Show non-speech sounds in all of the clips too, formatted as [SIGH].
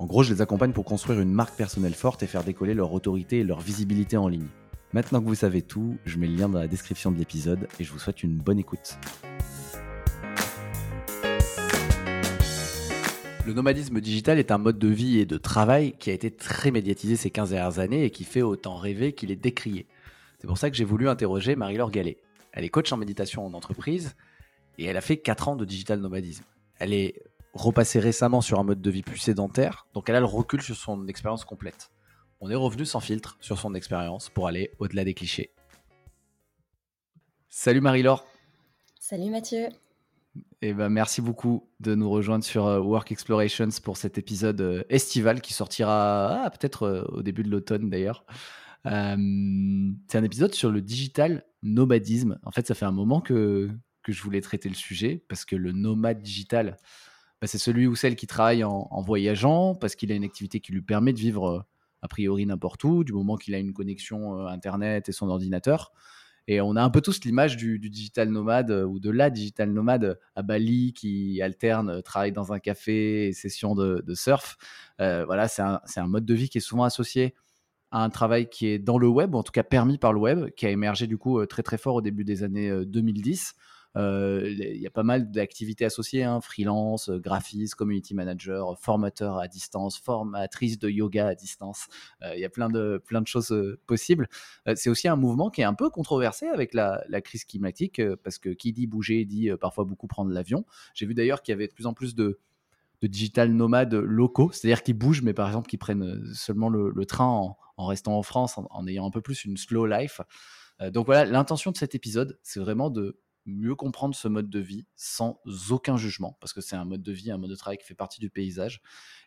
En gros, je les accompagne pour construire une marque personnelle forte et faire décoller leur autorité et leur visibilité en ligne. Maintenant que vous savez tout, je mets le lien dans la description de l'épisode et je vous souhaite une bonne écoute. Le nomadisme digital est un mode de vie et de travail qui a été très médiatisé ces 15 dernières années et qui fait autant rêver qu'il est décrié. C'est pour ça que j'ai voulu interroger Marie-Laure Gallet. Elle est coach en méditation en entreprise et elle a fait 4 ans de digital nomadisme. Elle est repassée récemment sur un mode de vie plus sédentaire, donc elle a le recul sur son expérience complète. On est revenu sans filtre sur son expérience pour aller au-delà des clichés. Salut Marie-Laure. Salut Mathieu. Eh ben, merci beaucoup de nous rejoindre sur euh, Work Explorations pour cet épisode euh, estival qui sortira ah, peut-être euh, au début de l'automne d'ailleurs. c'est un épisode sur le digital nomadisme. En fait, ça fait un moment que, que je voulais traiter le sujet parce que le nomade digital, bah, c'est celui ou celle qui travaille en, voyageant parce qu'il a une activité qui lui permet de vivre euh, a priori n'importe où, du moment qu'il a une connexion euh, Internet et son ordinateur. Et on a un peu tous l'image du, digital nomade euh, ou de la digital nomade à Bali qui alterne travail dans un café et session de, surf. voilà, c'est un, un, mode de vie qui est souvent associé à un travail qui est dans le web, ou en tout cas permis par le web, qui a émergé du coup très très fort au début des années 2010. Euh, il y a pas mal d'activités associées, hein, freelance, euh, graphiste, community manager, formateur à distance, formatrice de yoga à distance. Euh, il y a plein de, plein de choses possibles. c'est aussi un mouvement qui est un peu controversé avec la, crise climatique, parce que qui dit bouger dit parfois beaucoup prendre l'avion. J'ai vu d'ailleurs qu'il y avait de plus en plus de, digital nomades locaux, c'est-à-dire qui bougent, mais par exemple qui prennent seulement le, train en, restant en France, en, ayant un peu plus une slow life. donc voilà, l'intention de cet épisode, c'est vraiment de mieux comprendre ce mode de vie sans aucun jugement, parce que c'est un mode de vie, un mode de travail qui fait partie du paysage.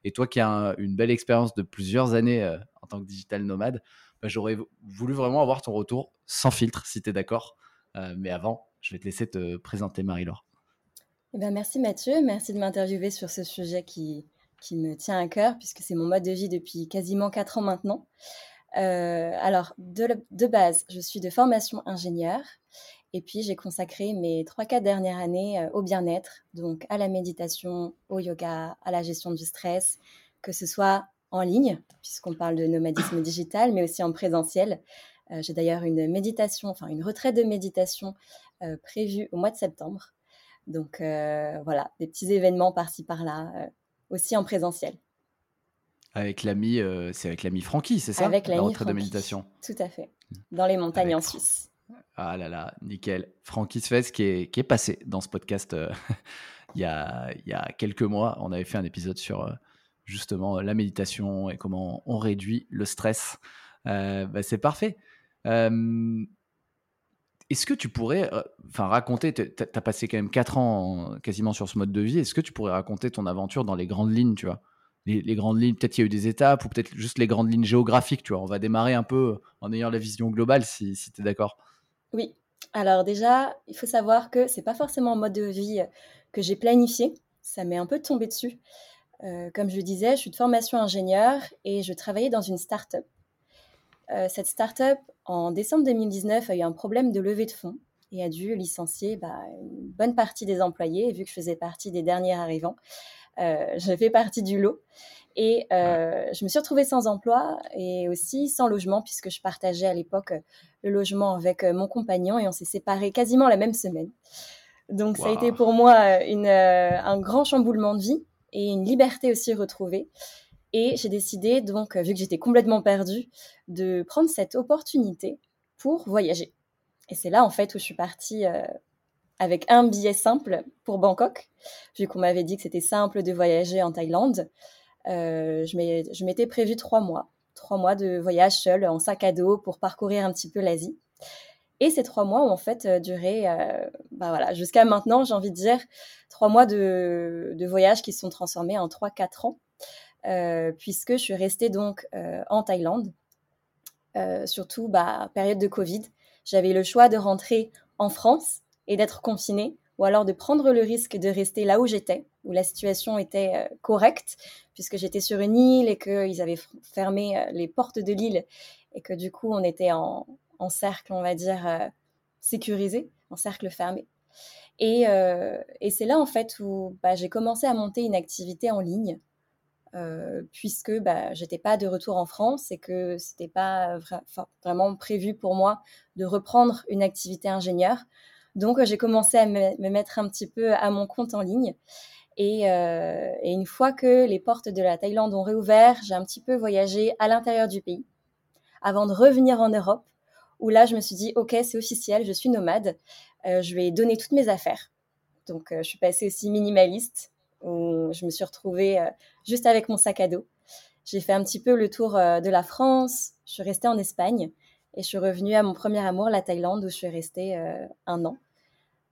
Et toi qui as une belle expérience de plusieurs années euh, en tant que digital nomade, bah, j'aurais voulu vraiment avoir ton retour sans filtre, si tu es d'accord. Euh, mais avant, je vais te laisser te présenter, Marie-Laure. Eh ben, merci Mathieu, merci de m'interviewer sur ce sujet qui, me tient à cœur, puisque c'est mon mode de vie depuis quasiment 4 ans maintenant. Euh, alors, de, de, base, je suis de formation ingénieur et puis, j'ai consacré mes 3-4 dernières années euh, au bien-être, donc à la méditation, au yoga, à la gestion du stress, que ce soit en ligne, puisqu'on parle de nomadisme [COUGHS] digital, mais aussi en présentiel. Euh, j'ai d'ailleurs une méditation, enfin une retraite de méditation euh, prévue au mois de septembre. Donc voilà, des petits événements par-ci par-là, aussi en présentiel. Avec l'ami, c'est avec l'ami Francky, c'est ça? Avec la retraite de méditation. Tout à fait, dans les montagnes en Suisse. Ah là là, nickel. Francky Sfez qui est, qui est passé dans ce podcast euh, [LAUGHS] il, y a, il, y a, quelques mois. On avait fait un épisode sur euh, justement la méditation et comment on réduit le stress. Euh, bah, c'est parfait. Est-ce que tu pourrais enfin raconter, tu as passé quand même 4 ans quasiment sur ce mode de vie, est-ce que tu pourrais raconter ton aventure dans les grandes lignes, tu vois? Les, grandes lignes, peut-être qu'il y a eu des étapes ou peut-être juste les grandes lignes géographiques, tu vois? On va démarrer un peu en ayant la vision globale si, si tu es d'accord. Oui. Alors déjà, il faut savoir que c'est pas forcément un mode de vie que j'ai planifié. Ça m'est un peu tombé dessus. Euh, comme je le disais, je suis de formation ingénieur et je travaillais dans une start-up. Euh, cette start-up, en décembre 2019, a eu un problème de levée de fonds et a dû licencier bah, une bonne partie des employés. Et vu que je faisais partie des derniers arrivants, euh, je fais partie du lot. Et euh, je me suis retrouvée sans emploi et aussi sans logement puisque je partageais à l'époque le logement avec euh, mon compagnon et on s'est séparés quasiment la même semaine. Donc ça a été pour moi une, un grand chamboulement de vie et une liberté aussi retrouvée. Et j'ai décidé donc, vu que j'étais complètement perdue, de prendre cette opportunité pour voyager. Et c'est là en fait où je suis partie avec un billet simple pour Bangkok, vu qu'on m'avait dit que c'était simple de voyager en Thaïlande. Euh, je m'étais prévu trois mois, trois mois de voyage seul en sac à dos pour parcourir un petit peu l'Asie. Et ces trois mois ont en fait euh, duré, euh, bah voilà, jusqu'à maintenant, j'ai envie de dire, trois mois de, voyage qui se sont transformés en trois, quatre ans. puisque je suis restée donc en Thaïlande, surtout bah, période de Covid. J'avais le choix de rentrer en France et d'être confinée, ou alors de prendre le risque de rester là où j'étais, où la situation était correcte, puisque j'étais sur une île et qu'ils avaient fermé les portes de l'île et que du coup on était en, cercle, on va dire, sécurisé, en cercle fermé. Et, c'est là en fait où bah, j'ai commencé à monter une activité en ligne euh, puisque bah, j'étais pas de retour en France et que c'était pas vraiment prévu pour moi de reprendre une activité ingénieur. Donc j'ai commencé à me, mettre un petit peu à mon compte en ligne. Et, euh, et, une fois que les portes de la Thaïlande ont réouvert, j'ai un petit peu voyagé à l'intérieur du pays avant de revenir en Europe, où là je me suis dit, ok, c'est officiel, je suis nomade, euh, je vais donner toutes mes affaires. Donc je suis passée aussi minimaliste où je me suis retrouvée euh, juste avec mon sac à dos. J'ai fait un petit peu le tour euh, de la France, je suis restée en Espagne et je suis revenue à mon premier amour, la Thaïlande, où je suis restée euh, un an.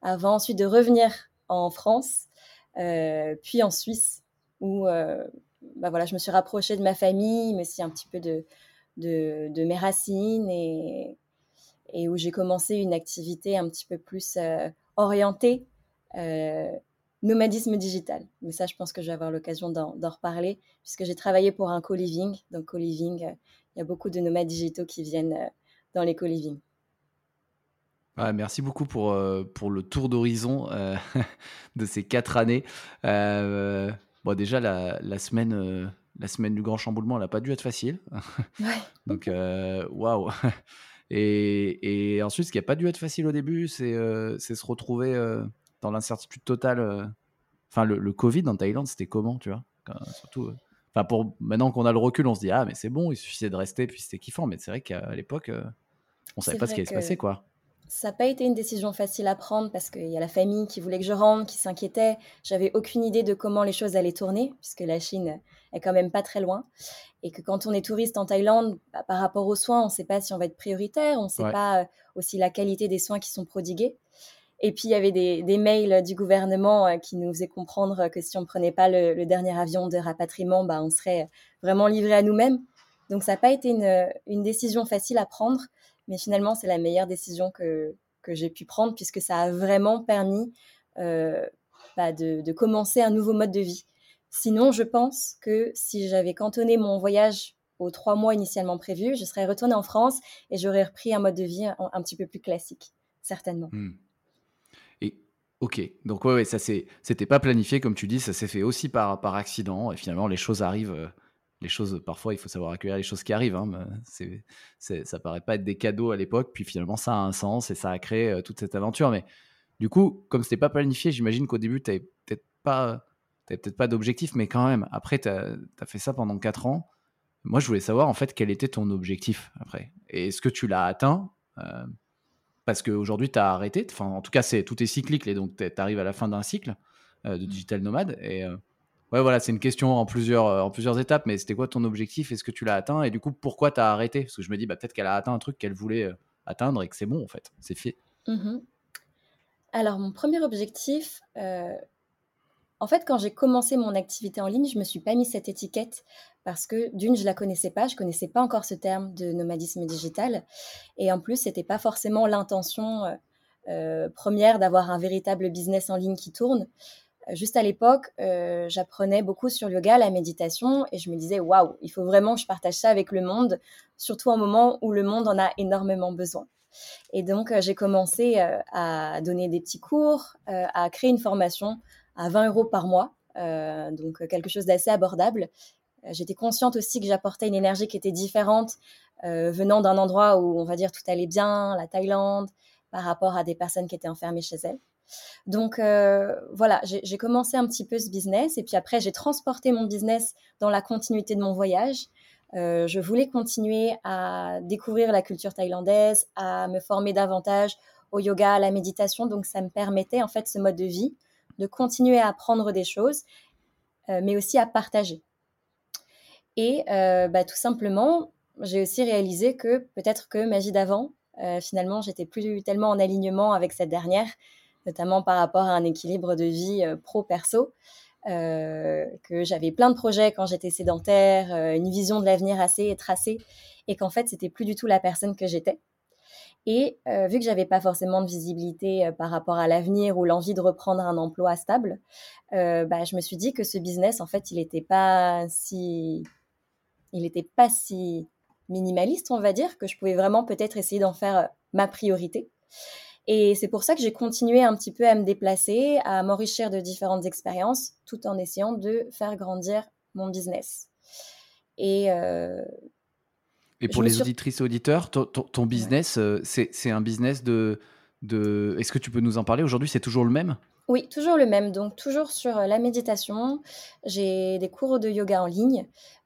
Avant ensuite de revenir en France, puis en Suisse, où bah voilà, je me suis rapprochée de ma famille, mais aussi un petit peu de, de, mes racines et, et où j'ai commencé une activité un petit peu plus orientée nomadisme digital. Mais ça, je pense que je vais avoir l'occasion d'en reparler, puisque j'ai travaillé pour un co-living. Donc, co-living, euh, il y a beaucoup de nomades digitaux qui viennent euh, dans les co-living. merci beaucoup pour, euh, pour le tour d'horizon [LAUGHS] de ces quatre années. bon, déjà, la, la semaine, la semaine du grand chamboulement, elle n'a pas dû être facile. [LAUGHS] Ouais. Donc, waouh! [LAUGHS] Et, et, ensuite, ce qui n'a pas dû être facile au début, c'est se retrouver dans l'incertitude totale. Euh, enfin, le, Covid en Thaïlande, c'était comment, tu vois? Surtout. Euh, enfin, pour maintenant qu'on a le recul, on se dit ah mais c'est bon, il suffisait de rester, puis c'était kiffant. Mais c'est vrai qu'à l'époque, euh, on savait pas ce qui allait se passer, quoi. Ça n'a pas été une décision facile à prendre parce qu'il y a la famille qui voulait que je rentre, qui s'inquiétait. J'avais aucune idée de comment les choses allaient tourner, puisque la Chine est quand même pas très loin. Et que quand on est touriste en Thaïlande, bah, par rapport aux soins, on ne sait pas si on va être prioritaire, on ne sait pas aussi la qualité des soins qui sont prodigués. Et puis, il y avait des, mails du gouvernement euh, qui nous faisaient comprendre que si on ne prenait pas le, dernier avion de rapatriement, bah, on serait vraiment livré à nous-mêmes. Donc, ça n'a pas été une, décision facile à prendre, mais finalement, c'est la meilleure décision que, que j'ai pu prendre puisque ça a vraiment permis euh, bah, de, commencer un nouveau mode de vie. Sinon, je pense que si j'avais cantonné mon voyage aux trois mois initialement prévus, je serais retournée en France et j'aurais repris un mode de vie un, petit peu plus classique, certainement. Hmm. Ok, donc ouais, ça c'était pas planifié comme tu dis, ça s'est fait aussi par, accident. Et finalement les choses arrivent, euh, les choses parfois il faut savoir accueillir les choses qui arrivent, hein, c'est, ça paraît pas être des cadeaux à l'époque, puis finalement ça a un sens et ça a créé euh, toute cette aventure. Mais du coup, comme c'était pas planifié, j'imagine qu'au début tu peut-être pas, peut-être pas d'objectif, mais quand même après tu as, fait ça pendant 4 ans. Moi je voulais savoir en fait quel était ton objectif après, et est-ce que tu l'as atteint euh, parce qu'aujourd'hui, tu as arrêté. Enfin, en tout cas, c'est tout est cyclique, et donc tu arrives à la fin d'un cycle euh, de mmh. digital nomade. Et euh, ouais, voilà, c'est une question en plusieurs, euh, en plusieurs étapes, mais c'était quoi ton objectif Est-ce que tu l'as atteint Et du coup, pourquoi tu as arrêté? Parce que je me dis, bah, peut-être qu'elle a atteint un truc qu'elle voulait atteindre et que c'est bon, en fait, c'est fait. Mmh Alors, mon premier objectif, en fait, quand j'ai commencé mon activité en ligne, je me suis pas mis cette étiquette parce que d'une, je la connaissais pas, je connaissais pas encore ce terme de nomadisme digital, et en plus, c'était pas forcément l'intention euh, euh, première d'avoir un véritable business en ligne qui tourne. Euh, juste à l'époque, j'apprenais beaucoup sur yoga, la méditation, et je me disais waouh, il faut vraiment que je partage ça avec le monde, surtout en moment où le monde en a énormément besoin. Et donc, j'ai commencé à donner des petits cours, à créer une formation à 20 euros par mois, euh, donc quelque chose d'assez abordable. Euh, j'étais consciente aussi que j'apportais une énergie qui était différente euh, venant d'un endroit où on va dire tout allait bien, la Thaïlande, par rapport à des personnes qui étaient enfermées chez elles. Donc voilà, j'ai commencé un petit peu ce business et puis après j'ai transporté mon business dans la continuité de mon voyage. je voulais continuer à découvrir la culture thaïlandaise, à me former davantage au yoga, à la méditation. Donc ça me permettait en fait ce mode de vie de continuer à apprendre des choses, euh, mais aussi à partager. Et euh, bah, tout simplement, j'ai aussi réalisé que peut-être que ma vie d'avant, euh, finalement, j'étais plus tellement en alignement avec cette dernière, notamment par rapport à un équilibre de vie pro-perso. que j'avais plein de projets quand j'étais sédentaire, une vision de l'avenir assez tracée, et qu'en fait, c'était plus du tout la personne que j'étais. Et vu que j'avais pas forcément de visibilité par rapport à l'avenir ou l'envie de reprendre un emploi stable, bah, je me suis dit que ce business, en fait, il n'était pas si, il était pas si minimaliste, on va dire, que je pouvais vraiment peut-être essayer d'en faire ma priorité. Et c'est pour ça que j'ai continué un petit peu à me déplacer, à m'enrichir de différentes expériences, tout en essayant de faire grandir mon business. Et, euh, et pour les auditrices et auditeurs, ton, business, euh, c'est un business de... de... Est-ce que tu peux nous en parler? Aujourd'hui, c'est toujours le même? Oui, toujours le même. Donc, toujours sur euh, la méditation. J'ai des cours de yoga en ligne,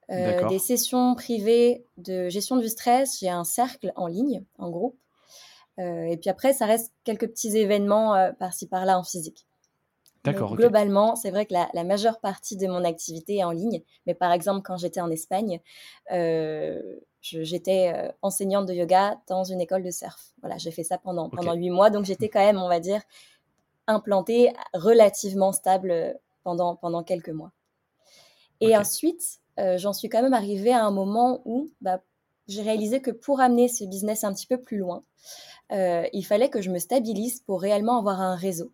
des sessions privées de gestion du stress. J'ai un cercle en ligne, en groupe. Euh, et puis après, ça reste quelques petits événements euh, par-ci par-là en physique. D'accord. Globalement, c'est vrai que la, majeure partie de mon activité est en ligne. Mais par exemple, quand j'étais en Espagne, euh, j'étais enseignante de yoga dans une école de surf. Voilà, j'ai fait ça pendant pendant huit mois, donc j'étais quand même, on va dire, implantée relativement stable pendant pendant quelques mois. Et ensuite, j'en suis quand même arrivée à un moment où bah, j'ai réalisé que pour amener ce business un petit peu plus loin, euh, il fallait que je me stabilise pour réellement avoir un réseau.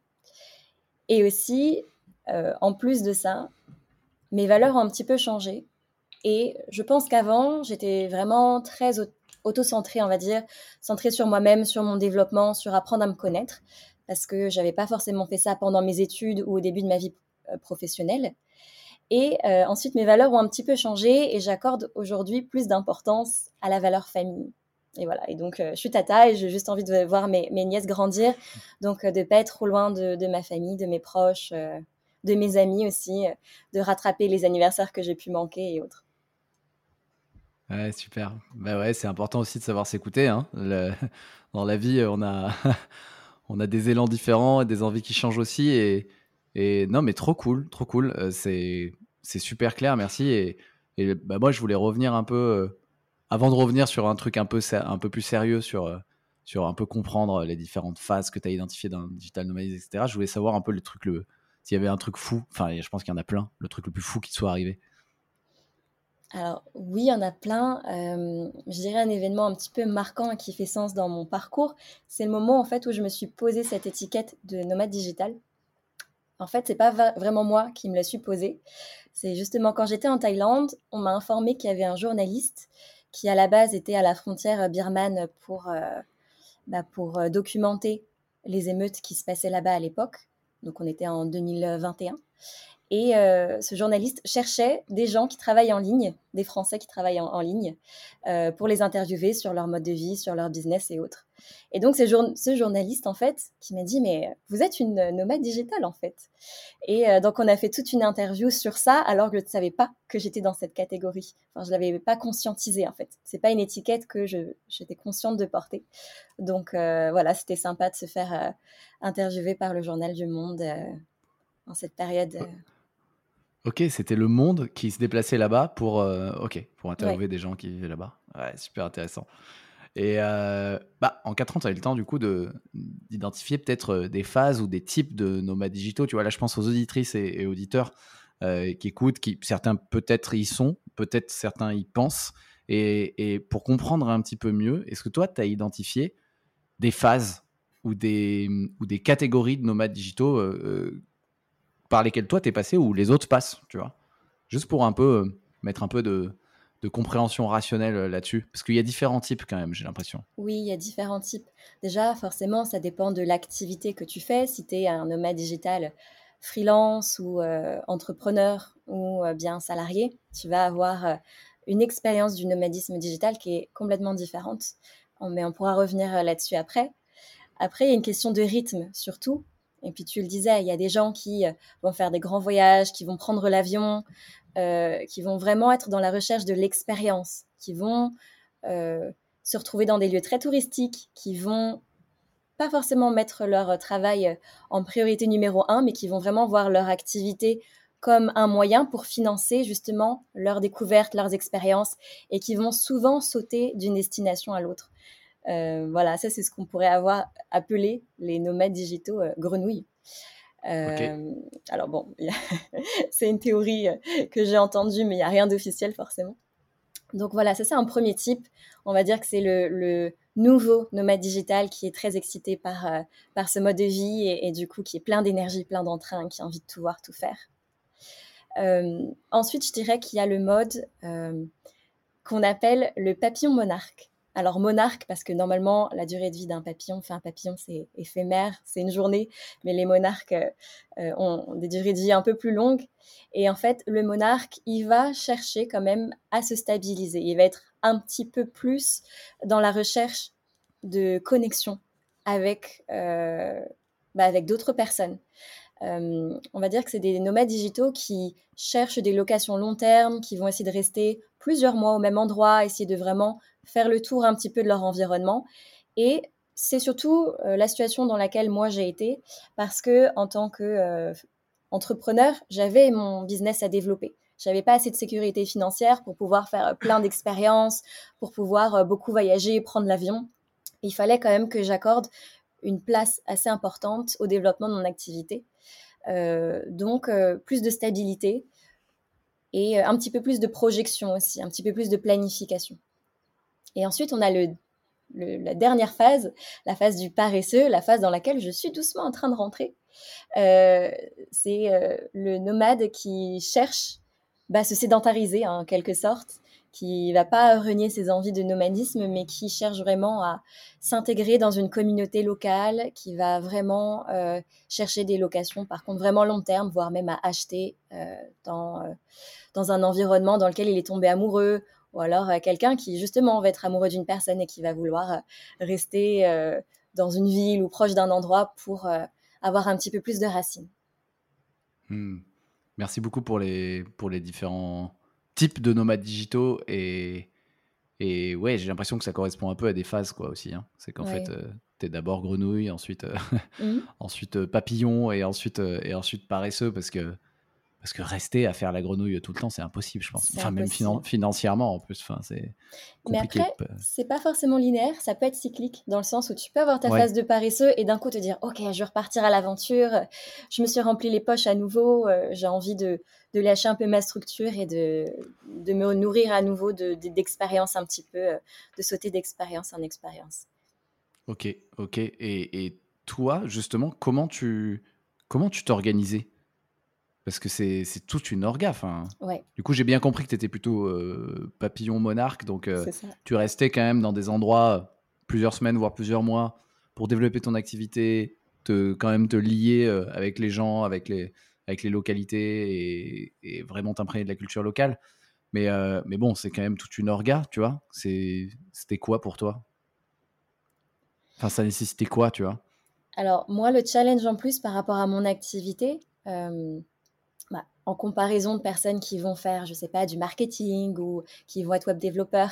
Et aussi, euh, en plus de ça, mes valeurs ont un petit peu changé. Et je pense qu'avant, j'étais vraiment très auto-centrée, on va dire, centrée sur moi-même, sur mon développement, sur apprendre à me connaître, parce que j'avais pas forcément fait ça pendant mes études ou au début de ma vie euh, professionnelle. Et ensuite, mes valeurs ont un petit peu changé et j'accorde aujourd'hui plus d'importance à la valeur famille. Et voilà. Et donc, euh, je suis tata et j'ai juste envie de voir mes, nièces grandir. Donc, euh, de ne pas être trop loin de, ma famille, de mes proches, euh, de mes amis aussi, de rattraper les anniversaires que j'ai pu manquer et autres. Ouais, super. Bah ouais, c'est important aussi de savoir s'écouter. Hein. [LAUGHS] Dans la vie, on a, [LAUGHS] on a des élans différents et des envies qui changent aussi. Et, et non, mais trop cool, trop cool. c'est, c'est super clair, merci. Et, et bah, moi, je voulais revenir un peu avant de revenir sur un truc un peu, un peu plus sérieux, sur, euh, sur un peu comprendre les différentes phases que tu as identifiées dans le digital nomadisme, etc., je voulais savoir un peu le truc, le, s'il y avait un truc fou, enfin, je pense qu'il y en a plein, le truc le plus fou qui te soit arrivé. Alors oui, il y en a plein. Euh, je dirais un événement un petit peu marquant qui fait sens dans mon parcours, c'est le moment en fait où je me suis posé cette étiquette de nomade digital. En fait, c'est pas vraiment moi qui me la suis posée. C'est justement quand j'étais en Thaïlande, on m'a informé qu'il y avait un journaliste qui à la base était à la frontière birmane pour, euh, bah, pour euh, documenter les émeutes qui se passaient là-bas à l'époque. Donc on était en 2021. Et euh, ce journaliste cherchait des gens qui travaillent en ligne, des Français qui travaillent en, ligne, euh, pour les interviewer sur leur mode de vie, sur leur business et autres. Et donc, c'est ce journaliste, en fait, qui m'a dit, mais vous êtes une nomade digitale, en fait. Et euh, donc, on a fait toute une interview sur ça, alors que je ne savais pas que j'étais dans cette catégorie. Enfin, je ne l'avais pas conscientisé, en fait. C'est pas une étiquette que j'étais consciente de porter. Donc, voilà, c'était sympa de se faire interviewer par le journal du Monde en cette période. Ok, c'était le monde qui se déplaçait là-bas pour, euh, ok, pour interviewer des gens qui vivaient là-bas. Ouais, super intéressant. Et euh, bah, en 4 ans, tu as eu le temps du coup de, d'identifier peut-être euh, des phases ou des types de nomades digitaux. Tu vois, là, je pense aux auditrices et, auditeurs qui écoutent, qui certains peut-être y sont, peut-être certains y pensent. Et, et, pour comprendre un petit peu mieux, est-ce que toi, tu as identifié des phases ou des, ou des catégories de nomades digitaux par lesquels toi t'es passé ou les autres passent, tu vois. Juste pour un peu euh, mettre un peu de, compréhension rationnelle euh, là-dessus Parce qu'il y a différents types quand même, j'ai l'impression. Oui, il y a différents types. Déjà, forcément, ça dépend de l'activité que tu fais. Si tu es un nomade digital freelance ou euh, entrepreneur ou bien salarié, tu vas avoir une expérience du nomadisme digital qui est complètement différente. Mais on pourra revenir là-dessus après. Après, il y a une question de rythme surtout. Et puis tu le disais, il y a des gens qui euh, vont faire des grands voyages, qui vont prendre l'avion, euh, qui vont vraiment être dans la recherche de l'expérience, qui vont euh, se retrouver dans des lieux très touristiques, qui vont pas forcément mettre leur travail en priorité numéro un, mais qui vont vraiment voir leur activité comme un moyen pour financer justement leurs découvertes, leurs expériences, et qui vont souvent sauter d'une destination à l'autre. Euh, voilà, ça c'est ce qu'on pourrait avoir appelé les nomades digitaux euh, grenouilles. Alors bon, [LAUGHS] c'est une théorie que j'ai entendue, mais il n'y a rien d'officiel forcément. Donc voilà, ça c'est un premier type. On va dire que c'est le, nouveau nomade digital qui est très excité par, euh, par ce mode de vie et, du coup qui est plein d'énergie, plein d'entrain, qui a envie de tout voir, tout faire. Euh, ensuite, je dirais qu'il y a le mode euh, qu'on appelle le papillon monarque. Alors monarque, parce que normalement, la durée de vie d'un papillon, enfin un papillon, c'est éphémère, c'est une journée, mais les monarques euh, euh, ont des durées de vie un peu plus longues. Et en fait, le monarque, il va chercher quand même à se stabiliser. Il va être un petit peu plus dans la recherche de connexion avec, euh, bah, avec d'autres personnes. on va dire que c'est des nomades digitaux qui cherchent des locations long terme, qui vont essayer de rester plusieurs mois au même endroit, essayer de vraiment faire le tour un petit peu de leur environnement. Et c'est surtout euh, la situation dans laquelle moi j'ai été, parce que en tant que euh, entrepreneur, j'avais mon business à développer. J'avais pas assez de sécurité financière pour pouvoir faire plein d'expériences, pour pouvoir euh, beaucoup voyager, prendre l'avion. Il fallait quand même que j'accorde une place assez importante au développement de mon activité. donc, plus de stabilité et un petit peu plus de projection aussi, un petit peu plus de planification. Et ensuite, on a la dernière phase, la phase du paresseux, la phase dans laquelle je suis doucement en train de rentrer. Euh, c'est euh, le nomade qui cherche bah, se sédentariser en quelque sorte, qui va pas renier ses envies de nomadisme, mais qui cherche vraiment à s'intégrer dans une communauté locale, qui va vraiment euh, chercher des locations, par contre vraiment long terme, voire même à acheter dans un environnement dans lequel il est tombé amoureux ou alors euh, quelqu'un qui justement va être amoureux d'une personne et qui va vouloir euh, rester euh, dans une ville ou proche d'un endroit pour avoir un petit peu plus de racines. Hmm. Merci beaucoup pour les, pour les différents types de nomades digitaux et, et ouais, j'ai l'impression que ça correspond un peu à des phases quoi aussi. Hein. C'est qu'en fait, tu es d'abord grenouille, ensuite, mmh. [LAUGHS] ensuite papillon et ensuite, et ensuite paresseux parce que parce que rester à faire la grenouille tout le temps, c'est impossible, je pense. Enfin, même financièrement, en plus. Enfin, c'est Mais après, c'est pas forcément linéaire, ça peut être cyclique, dans le sens où tu peux avoir ta phase de paresseux et d'un coup te dire, OK, je vais repartir à l'aventure, je me suis rempli les poches à nouveau, euh, j'ai envie de, de, lâcher un peu ma structure et de, de me nourrir à nouveau d'expérience un petit peu, euh, de sauter d'expérience en expérience. Ok, ok. Et, et toi, justement, comment tu comment tu t'organisais? Parce que c'est toute une orga. Du coup, j'ai bien compris que tu étais plutôt euh, papillon monarque. Donc, euh, tu restais quand même dans des endroits euh, plusieurs semaines, voire plusieurs mois, pour développer ton activité, te, quand même te lier avec les gens, avec les, avec les localités et, vraiment t'imprégner de la culture locale. Mais, mais bon, c'est quand même toute une orga, tu vois. C'était quoi pour toi? Enfin, ça nécessitait quoi, tu vois? Alors, moi, le challenge en plus par rapport à mon activité, bah, en comparaison de personnes qui vont faire, je sais pas, du marketing ou qui vont être web développeurs,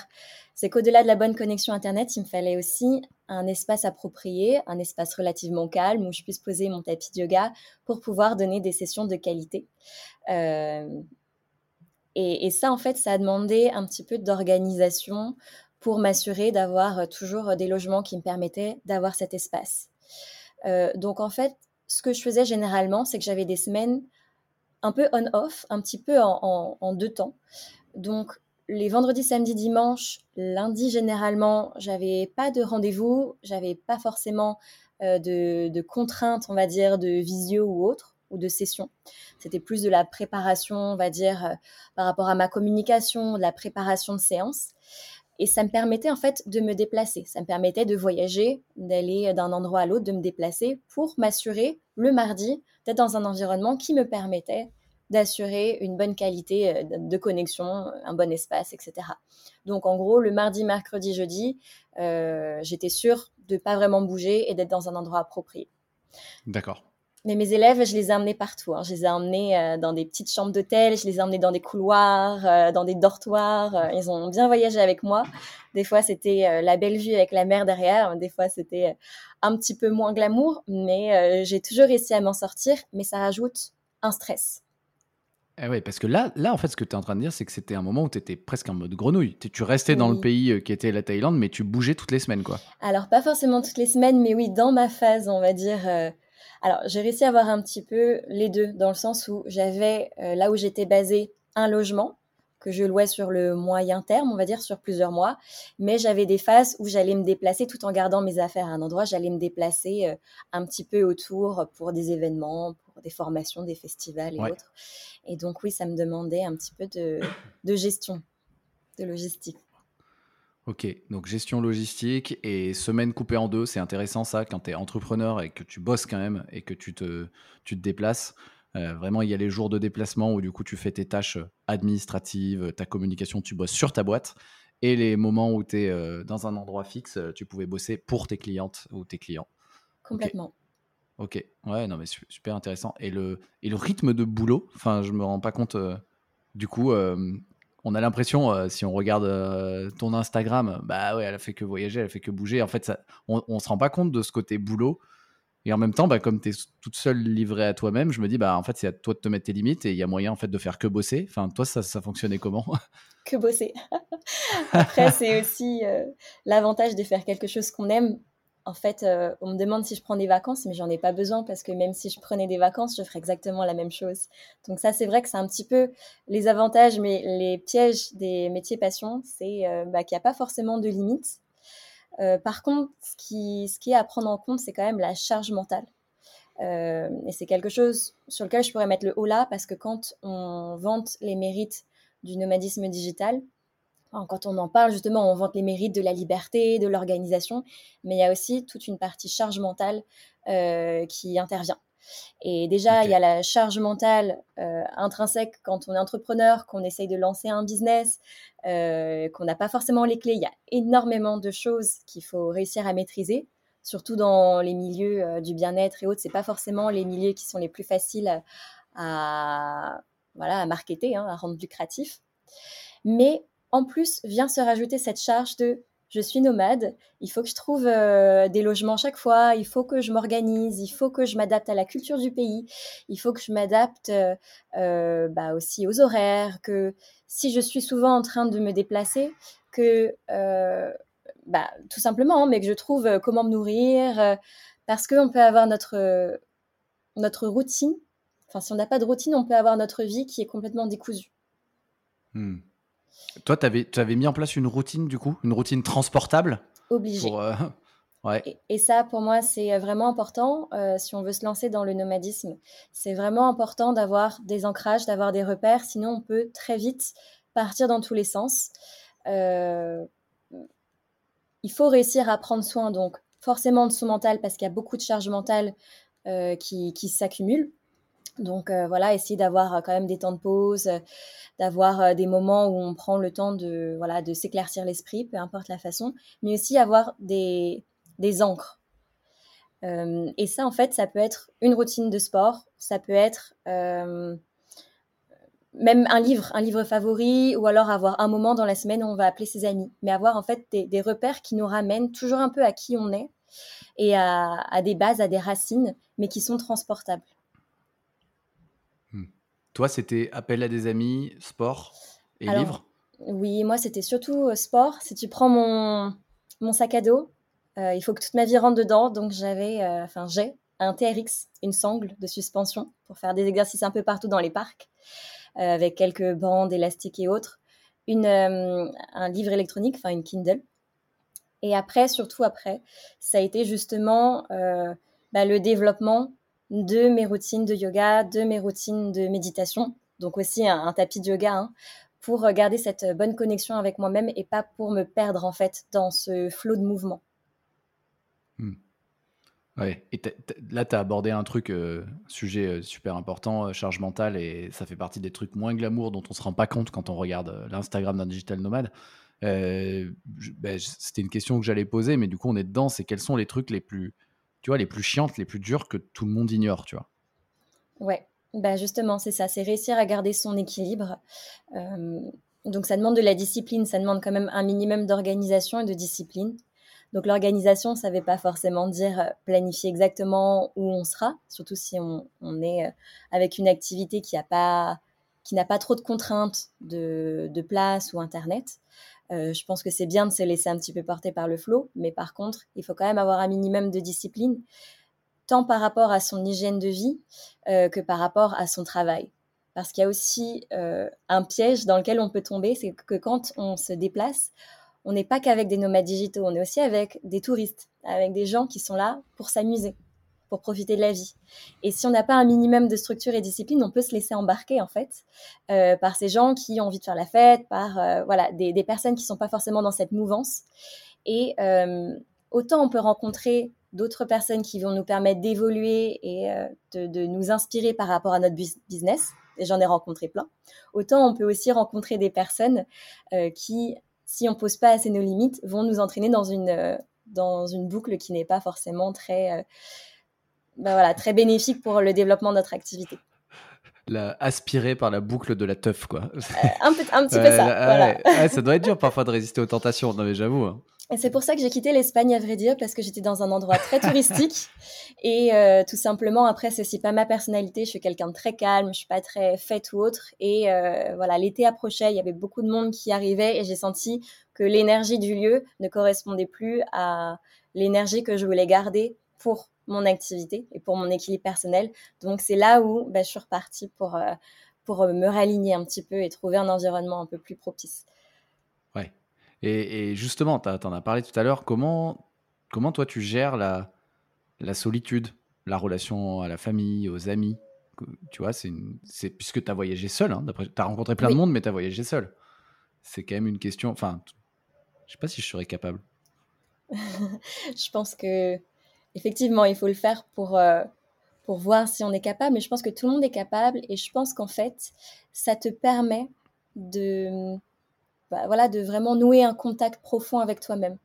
c'est qu'au-delà de la bonne connexion Internet, il me fallait aussi un espace approprié, un espace relativement calme où je puisse poser mon tapis de yoga pour pouvoir donner des sessions de qualité. Euh, et, ça, en fait, ça a demandé un petit peu d'organisation pour m'assurer d'avoir toujours des logements qui me permettaient d'avoir cet espace. Euh, donc, en fait, ce que je faisais généralement, c'est que j'avais des semaines un peu on-off, un petit peu en, deux temps. Donc, les vendredis, samedis, dimanches, lundi, généralement, j'avais pas de rendez-vous, j'avais pas forcément euh, de, contraintes, on va dire, de visio ou autre, ou de session. C'était plus de la préparation, on va dire, euh, par rapport à ma communication, de la préparation de séance. Et ça me permettait en fait de me déplacer. Ça me permettait de voyager, d'aller d'un endroit à l'autre, de me déplacer pour m'assurer le mardi d'être dans un environnement qui me permettait d'assurer une bonne qualité euh, de connexion, un bon espace, etc. Donc en gros, le mardi, mercredi, jeudi, euh, j'étais sûre de pas vraiment bouger et d'être dans un endroit approprié. D'accord. Mais mes élèves, je les ai emmenés partout. Hein. Je les ai emmenés euh, dans des petites chambres d'hôtel, je les ai emmenés dans des couloirs, dans des dortoirs. ils ont bien voyagé avec moi. Des fois, c'était la belle vue avec la mer derrière. Des fois, c'était un petit peu moins glamour. Mais j'ai toujours réussi à m'en sortir. Mais ça rajoute un stress. Eh oui, parce que là, là, en fait, ce que tu es en train de dire, c'est que c'était un moment où tu étais presque en mode grenouille. Tu restais dans le pays euh, qui était la Thaïlande, mais tu bougeais toutes les semaines, quoi. Alors, pas forcément toutes les semaines, mais oui, dans ma phase, on va dire, euh, Alors, j'ai réussi à avoir un petit peu les deux, dans le sens où j'avais, euh, là où j'étais basée, un logement que je louais sur le moyen terme, on va dire sur plusieurs mois, mais j'avais des phases où j'allais me déplacer tout en gardant mes affaires à un endroit, j'allais me déplacer euh, un petit peu autour pour des événements, pour des formations, des festivals et autres. Et donc oui, ça me demandait un petit peu de, de gestion, de logistique. Ok, donc gestion logistique et semaine coupée en deux, c'est intéressant ça quand tu es entrepreneur et que tu bosses quand même et que tu te, tu te déplaces. Euh, vraiment, il y a les jours de déplacement où du coup tu fais tes tâches administratives, ta communication, tu bosses sur ta boîte. Et les moments où tu es euh, dans un endroit fixe, tu pouvais bosser pour tes clientes ou tes clients. Complètement. Ok, ouais, non mais super intéressant. Et le, et le rythme de boulot, enfin je me rends pas compte, euh, du coup, on a l'impression, euh, si on regarde euh, ton Instagram, bah ouais, elle a fait que voyager, elle a fait que bouger. En fait, ça, on, on se rend pas compte de ce côté boulot. Et en même temps, bah, comme tu es toute seule livrée à toi-même, je me dis, bah, en fait, c'est à toi de te mettre tes limites et il y a moyen en fait, de faire que bosser. Enfin, toi, ça, ça fonctionnait comment? [LAUGHS] Que bosser. [LAUGHS] Après, c'est aussi euh, l'avantage de faire quelque chose qu'on aime en fait, euh, on me demande si je prends des vacances, mais j'en ai pas besoin parce que même si je prenais des vacances, je ferais exactement la même chose. Donc ça, c'est vrai que c'est un petit peu les avantages, mais les pièges des métiers passion, c'est euh, bah, qu'il n'y a pas forcément de limites. Euh, par contre, ce qui, ce qui est à prendre en compte, c'est quand même la charge mentale. et c'est quelque chose sur lequel je pourrais mettre le haut là, parce que quand on vante les mérites du nomadisme digital, quand on en parle, justement, on vante les mérites de la liberté, de l'organisation, mais il y a aussi toute une partie charge mentale euh, qui intervient. Et déjà, il y a la charge mentale euh, intrinsèque quand on est entrepreneur, qu'on essaye de lancer un business, euh, qu'on n'a pas forcément les clés. Il y a énormément de choses qu'il faut réussir à maîtriser, surtout dans les milieux du bien-être et autres. C'est pas forcément les milieux qui sont les plus faciles à, voilà, à marketer, hein, à rendre lucratif. Mais en plus, vient se rajouter cette charge de je suis nomade, il faut que je trouve euh, des logements chaque fois, il faut que je m'organise, il faut que je m'adapte à la culture du pays, il faut que je m'adapte euh, euh, bah, aussi aux horaires, que si je suis souvent en train de me déplacer, que bah, tout simplement, mais que je trouve comment me nourrir, parce qu'on peut avoir notre, notre routine, enfin si on n'a pas de routine, on peut avoir notre vie qui est complètement décousue. Hmm. Toi, tu avais, mis en place une routine, du coup, une routine transportable? Obligé. Euh, [LAUGHS] ouais. et, ça, pour moi, c'est euh, vraiment important euh, si on veut se lancer dans le nomadisme. C'est vraiment important d'avoir des ancrages, d'avoir des repères, sinon on peut très vite partir dans tous les sens. il faut réussir à prendre soin, donc forcément de son mental, parce qu'il y a beaucoup de charges mentales qui, qui s'accumulent. Donc euh, voilà, essayer d'avoir euh, quand même des temps de pause, euh, d'avoir des moments où on prend le temps de s'éclaircir l'esprit, peu importe la façon, mais aussi avoir des, des encres. et ça, en fait, ça peut être une routine de sport, ça peut être même un livre, un livre favori, ou alors avoir un moment dans la semaine où on va appeler ses amis, mais avoir en fait des, repères qui nous ramènent toujours un peu à qui on est et à des bases, à des racines, mais qui sont transportables. Toi, c'était appel à des amis, sport et livres? Oui, moi, c'était surtout euh, sport. Si tu prends mon, mon sac à dos, euh, il faut que toute ma vie rentre dedans. Donc, j'avais, euh, enfin, j'ai un TRX, une sangle de suspension pour faire des exercices un peu partout dans les parcs, avec quelques bandes, élastiques et autres. Une, un livre électronique, enfin, une Kindle. Et après, surtout après, ça a été justement bah, le développement de mes routines de yoga, de mes routines de méditation, donc aussi un, tapis de yoga, hein, pour garder cette bonne connexion avec moi-même et pas pour me perdre en fait dans ce flot de mouvement. Hmm. Ouais, et là, tu as abordé un truc, euh, sujet euh, super important, euh, charge mentale, et ça fait partie des trucs moins glamour dont on se rend pas compte quand on regarde l'Instagram d'un digital nomade. Ben, c'était une question que j'allais poser, mais du coup, on est dedans. C'est quels sont les trucs les plus tu vois, les plus chiantes, les plus dures que tout le monde ignore, tu vois. Ouais, bah justement, c'est ça, c'est réussir à garder son équilibre. Euh, donc ça demande de la discipline, ça demande quand même un minimum d'organisation et de discipline. Donc l'organisation, ça ne veut pas forcément dire euh, planifier exactement où on sera, surtout si on, est euh, avec une activité qui n'a pas, pas trop de contraintes de, de place ou Internet. Euh, je pense que c'est bien de se laisser un petit peu porter par le flot, mais par contre, il faut quand même avoir un minimum de discipline. tant par rapport à son hygiène de vie que par rapport à son travail. Parce qu'il y a aussi un piège dans lequel on peut tomber, c'est que quand on se déplace, on n'est pas qu'avec des nomades digitaux, on est aussi avec des touristes, avec des gens qui sont là pour s'amuser, pour profiter de la vie. Et si on n'a pas un minimum de structure et discipline, on peut se laisser embarquer en fait par ces gens qui ont envie de faire la fête, par voilà des, personnes qui sont pas forcément dans cette mouvance. Et autant on peut rencontrer d'autres personnes qui vont nous permettre d'évoluer et de, nous inspirer par rapport à notre business et j'en ai rencontré plein. Autant on peut aussi rencontrer des personnes euh, qui, si on pose pas assez nos limites, vont nous entraîner dans une, euh, dans une boucle qui n'est pas forcément très, euh, bah voilà, très bénéfique pour le développement de notre activité. La, aspiré par la boucle de la teuf, quoi. un, peu, un petit peu ça. voilà. ça doit être dur parfois de résister aux tentations. Non, mais j'avoue. Hein. Et c'est pour ça que j'ai quitté l'Espagne, à vrai dire, parce que j'étais dans un endroit très touristique. et euh, tout simplement, après, c'est aussi pas ma personnalité. Je suis quelqu'un de très calme, je suis pas très fête ou autre. Et euh, voilà, l'été approchait, il y avait beaucoup de monde qui arrivait et j'ai senti que l'énergie du lieu ne correspondait plus à l'énergie que je voulais garder pour mon activité et pour mon équilibre personnel. Donc c'est là où bah, je suis repartie pour, euh, pour me réaligner un petit peu et trouver un environnement un peu plus propice. Et, justement, tu en as parlé tout à l'heure, comment, comment toi tu gères la, la solitude, la relation à la famille, aux amis? Tu vois, c'est puisque tu as voyagé seul, hein, tu as rencontré plein de monde, mais tu as voyagé seul. C'est quand même une question. Enfin, je sais pas si je serais capable. [LAUGHS] je pense que effectivement, il faut le faire pour, euh, pour voir si on est capable, mais je pense que tout le monde est capable et je pense qu'en fait, ça te permet de bah, voilà, de vraiment nouer un contact profond avec toi-même.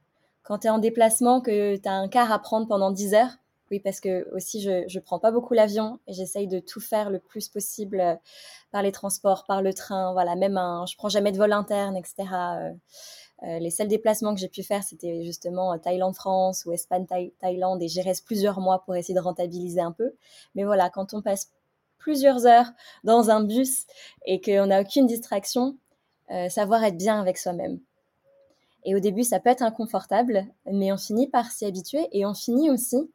Quand tu es en déplacement, que tu as un car à prendre pendant 10 heures, oui, parce que aussi je ne prends pas beaucoup l'avion et j'essaye de tout faire le plus possible euh, par les transports, par le train, voilà, même un, je prends jamais de vol interne, etc. les seuls déplacements que j'ai pu faire, c'était justement Thaïlande-France ou Espagne-Thaïlande et j'y reste plusieurs mois pour essayer de rentabiliser un peu. Mais voilà, quand on passe plusieurs heures dans un bus et qu'on n'a aucune distraction, euh, savoir être bien avec soi-même. Et au début, ça peut être inconfortable, mais on finit par s'y habituer et on finit aussi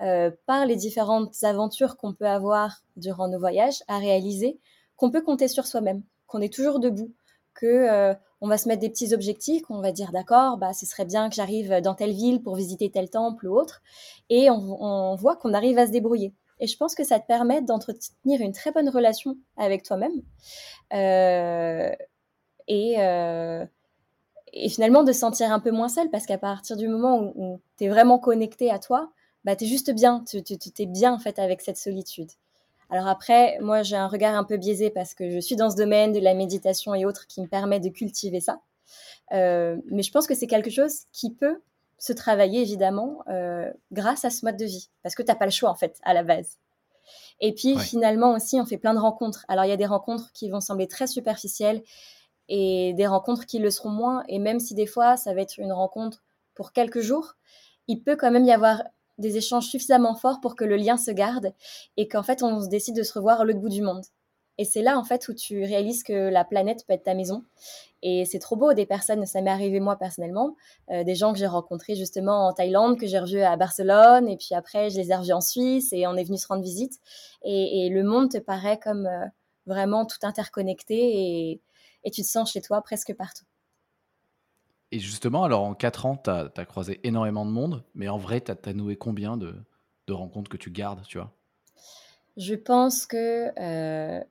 euh, par les différentes aventures qu'on peut avoir durant nos voyages à réaliser qu'on peut compter sur soi-même, qu'on est toujours debout, que euh, on va se mettre des petits objectifs, qu'on va dire d'accord, bah ce serait bien que j'arrive dans telle ville pour visiter tel temple ou autre, et on, on voit qu'on arrive à se débrouiller. Et je pense que ça te permet d'entretenir une très bonne relation avec toi-même. Euh, et, euh, et finalement de se sentir un peu moins seul parce qu'à partir du moment où, tu es vraiment connecté à toi, bah, tu es juste bien, tu es bien en fait avec cette solitude. Alors après, moi j'ai un regard un peu biaisé parce que je suis dans ce domaine de la méditation et autres qui me permet de cultiver ça. Euh, mais je pense que c'est quelque chose qui peut se travailler évidemment euh, grâce à ce mode de vie parce que tu n'as pas le choix en fait à la base. Et puis finalement aussi on fait plein de rencontres. Alors il y a des rencontres qui vont sembler très superficielles et des rencontres qui le seront moins. Et même si des fois, ça va être une rencontre pour quelques jours, il peut quand même y avoir des échanges suffisamment forts pour que le lien se garde et qu'en fait, on se décide de se revoir à l'autre bout du monde. Et c'est là, en fait, où tu réalises que la planète peut être ta maison. Et c'est trop beau, des personnes, ça m'est arrivé moi personnellement, euh, des gens que j'ai rencontrés justement en Thaïlande, que j'ai revus à Barcelone, et puis après, je les ai revus en Suisse, et on est venu se rendre visite. Et, le monde te paraît comme euh, vraiment tout interconnecté, et, et tu te sens chez toi presque partout. Et justement, alors en 4 ans, tu as, croisé énormément de monde, mais en vrai, tu as, noué combien de, rencontres que tu gardes, tu vois? Je pense que euh,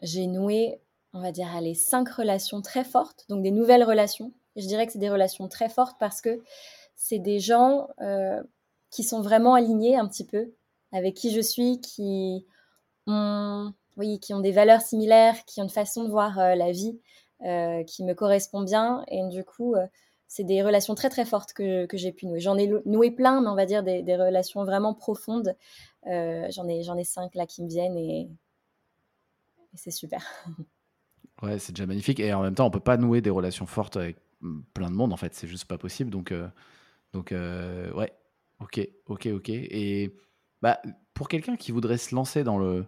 j'ai noué, on va dire, les 5 relations très fortes, donc des nouvelles relations. Et je dirais que c'est des relations très fortes parce que c'est des gens euh, qui sont vraiment alignés un petit peu avec qui je suis, qui ont oui, qui ont des valeurs similaires, qui ont une façon de voir euh, la vie qui me correspond bien. Et du coup, euh, c'est des relations très très fortes que, j'ai pu nouer. J'en ai noué plein, mais on va dire des, relations vraiment profondes. j'en ai j'en ai cinq là qui me viennent et, c'est super. [LAUGHS] Ouais, c'est déjà magnifique. Et en même temps, on peut pas nouer des relations fortes avec mm, plein de monde. En fait, c'est juste pas possible. Donc, donc ouais, ok, ok, ok. Et bah, pour quelqu'un qui voudrait se lancer dans le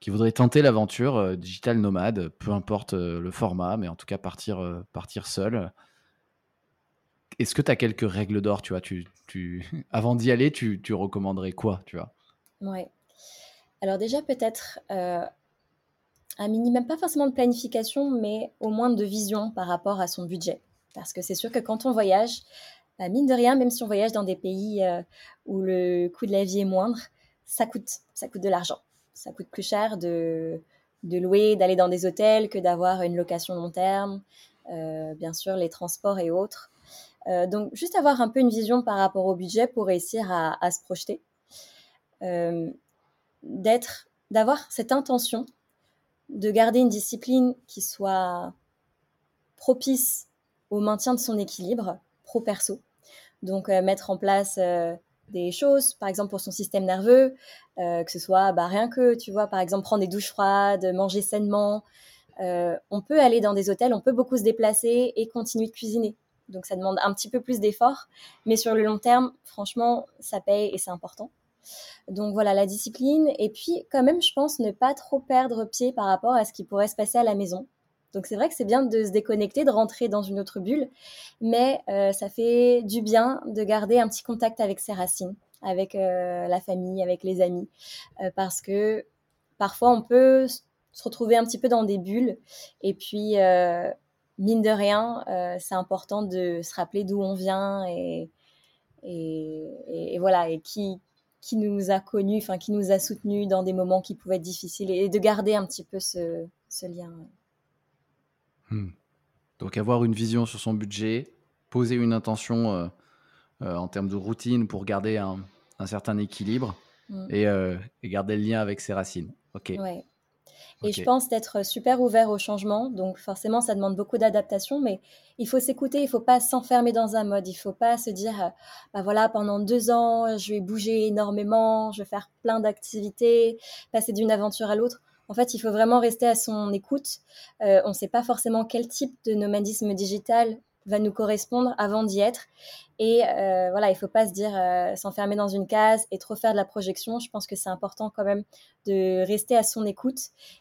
qui voudrait tenter l'aventure euh, digital nomade, peu importe euh, le format, mais en tout cas partir, euh, partir seul. est-ce que tu as quelques règles d'or, tu vois tu, [LAUGHS] Avant d'y aller, tu, tu, recommanderais quoi, tu vois? Ouais. Alors déjà, peut-être euh, un minimum, pas forcément de planification, mais au moins de vision par rapport à son budget. Parce que c'est sûr que quand on voyage, bah, mine de rien, même si on voyage dans des pays euh, où le coût de la vie est moindre, ça coûte, ça coûte de l'argent. Ça coûte plus cher de, de louer, d'aller dans des hôtels que d'avoir une location long terme. Euh, bien sûr, les transports et autres. Euh, donc, juste avoir un peu une vision par rapport au budget pour réussir à, à se projeter. d'être, d'avoir cette intention de garder une discipline qui soit propice au maintien de son équilibre pro-perso. Donc, euh, mettre en place euh, des choses, par exemple pour son système nerveux, euh, que ce soit bah, rien que, tu vois, par exemple prendre des douches froides, manger sainement. on peut aller dans des hôtels, on peut beaucoup se déplacer et continuer de cuisiner. Donc, ça demande un petit peu plus d'efforts, mais sur le long terme, franchement, ça paye et c'est important. Donc voilà, la discipline. Et puis quand même, je pense ne pas trop perdre pied par rapport à ce qui pourrait se passer à la maison. Donc c'est vrai que c'est bien de se déconnecter, de rentrer dans une autre bulle, mais euh, ça fait du bien de garder un petit contact avec ses racines, avec euh, la famille, avec les amis, euh, parce que parfois on peut se retrouver un petit peu dans des bulles, et puis mine de rien, c'est important de se rappeler d'où on vient et, voilà, et qui, qui nous a connus, enfin qui nous a soutenus dans des moments qui pouvaient être difficiles et de garder un petit peu ce, lien. Hmm. Donc avoir une vision sur son budget, poser une intention euh, euh, en termes de routine pour garder un, certain équilibre hmm. euh, et, garder le lien avec ses racines. Ok. Ouais. Et je pense d'être super ouvert au changement. Donc forcément, ça demande beaucoup d'adaptation, mais il faut s'écouter, il ne faut pas s'enfermer dans un mode. Il ne faut pas se dire, euh, bah voilà, pendant deux ans, je vais bouger énormément, je vais faire plein d'activités, passer d'une aventure à l'autre. En fait, il faut vraiment rester à son écoute. Euh, on ne sait pas forcément quel type de nomadisme digital va nous correspondre avant d'y être. Et euh, voilà, il ne faut pas se dire euh, s'enfermer dans une case et trop faire de la projection. Je pense que c'est important quand même de rester à son écoute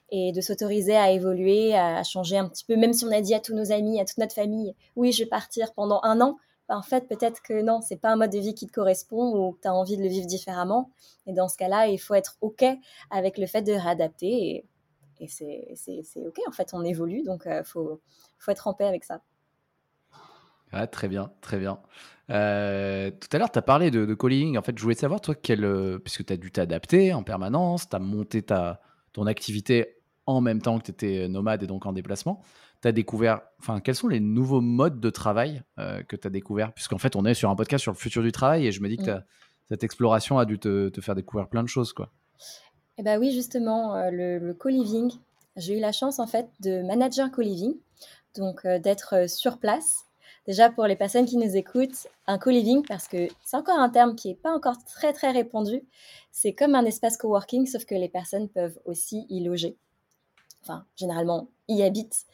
et de s'autoriser à évoluer, à, changer un petit peu. Même si on a dit à tous nos amis, à toute notre famille, oui, je vais partir pendant un an. En fait, peut-être que non, c'est pas un mode de vie qui te correspond ou que tu as envie de le vivre différemment. Et dans ce cas-là, il faut être OK avec le fait de réadapter. Et, c'est OK, en fait, on évolue. Donc, il euh, faut, être en paix avec ça. Ah, très bien, très bien. Euh, tout à l'heure, tu as parlé de, de co-living. En fait, je voulais savoir, toi, quel, euh, puisque tu as dû t'adapter en permanence, tu as monté ta, ton activité en même temps que tu étais nomade et donc en déplacement. Tu as découvert, enfin, quels sont les nouveaux modes de travail euh, que tu as découvert? Puisqu'en fait, on est sur un podcast sur le futur du travail et je me dis que mmh. cette exploration a dû te, te, faire découvrir plein de choses. Quoi. Eh ben oui, justement, le, le co-living, j'ai eu la chance en fait de manager co-living, donc d'être sur place Déjà, pour les personnes qui nous écoutent, un co-living, parce que c'est encore un terme qui n'est pas encore très très répandu, c'est comme un espace coworking, sauf que les personnes peuvent aussi y loger. Enfin, généralement, y habitent.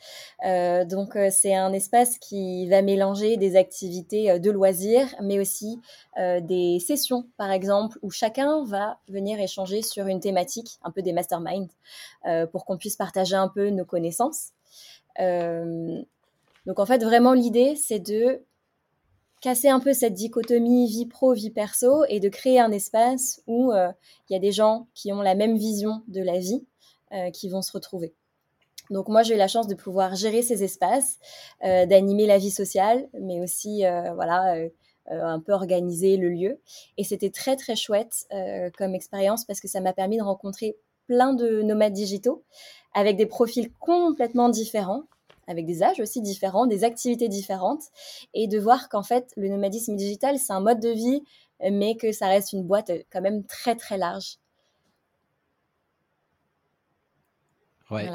Euh, donc, euh, c'est un espace qui va mélanger des activités euh, de loisirs, mais aussi des sessions, par exemple, où chacun va venir échanger sur une thématique, un peu des masterminds, pour qu'on puisse partager un peu nos connaissances. Donc en fait, vraiment l'idée, c'est de casser un peu cette dichotomie vie pro, vie perso et de créer un espace où il y a des gens qui ont la même vision de la vie qui vont se retrouver. Donc moi, j'ai eu la chance de pouvoir gérer ces espaces, euh, d'animer la vie sociale, mais aussi voilà un peu organiser le lieu. Et c'était très très chouette comme expérience parce que ça m'a permis de rencontrer plein de nomades digitaux avec des profils complètement différents avec des âges aussi différents, des activités différentes, et de voir qu'en fait, le nomadisme digital, c'est un mode de vie, mais que ça reste une boîte quand même très très large. Ouais.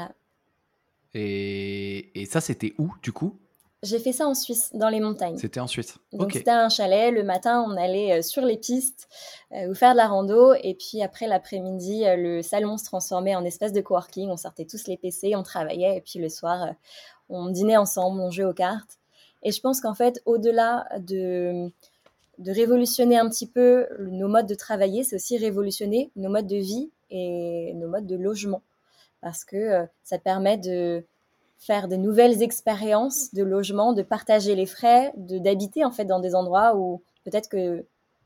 Et, et ça, c'était où du coup? J'ai fait ça en Suisse, dans les montagnes. C'était en Suisse. Donc c'était un chalet. Le matin, on allait euh, sur les pistes euh, ou faire de la rando. Et puis après l'après-midi, euh, le salon se transformait en espace de coworking. On sortait tous les PC, on travaillait. Et puis le soir, on dînait ensemble, on jouait aux cartes. Et je pense qu'en fait, au-delà de, de révolutionner un petit peu nos modes de travailler, c'est aussi révolutionner nos modes de vie et nos modes de logement. Parce que euh, ça permet de, faire de nouvelles expériences de logement, de partager les frais, d'habiter en fait dans des endroits où peut-être que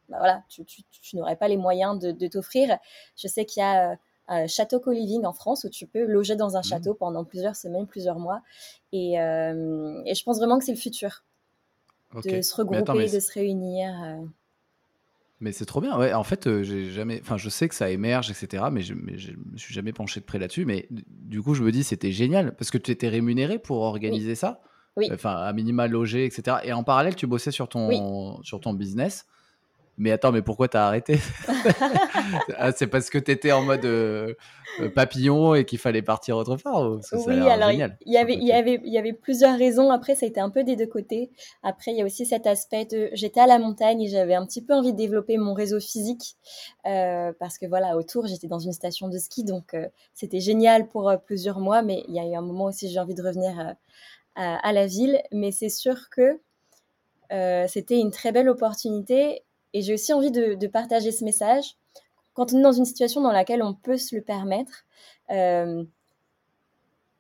bah voilà, tu, n'aurais pas les moyens de, t'offrir. Je sais qu'il y a un château co-living en France où tu peux loger dans un mmh. château pendant plusieurs semaines, plusieurs mois. Et, je pense vraiment que c'est le futur. De se regrouper, de se réunir. Mais c'est trop bien. Ouais, en fait, euh, j'ai jamais. Enfin, je sais que ça émerge, etc. Mais je, mais je me suis jamais penché de près là-dessus. Mais du coup, je me dis, c'était génial parce que tu étais rémunéré pour organiser ça. Oui. Enfin, à minima logé, etc. Et en parallèle, tu bossais sur ton, sur ton business. Mais attends, mais pourquoi t'as arrêté? [LAUGHS] Ah, C'est parce que t'étais en mode euh, euh, papillon et qu'il fallait partir autre part Oui, alors il y, avait, il, y avait, il y avait plusieurs raisons. Après, ça a été un peu des deux côtés. Après, il y a aussi cet aspect de j'étais à la montagne et j'avais un petit peu envie de développer mon réseau physique euh, parce que voilà, autour, j'étais dans une station de ski, donc c'était génial pour plusieurs mois. Mais il y a eu un moment aussi, j'ai envie de revenir à, à, la ville. Mais c'est sûr que c'était une très belle opportunité et j'ai aussi envie de, partager ce message. Quand on est dans une situation dans laquelle on peut se le permettre, euh,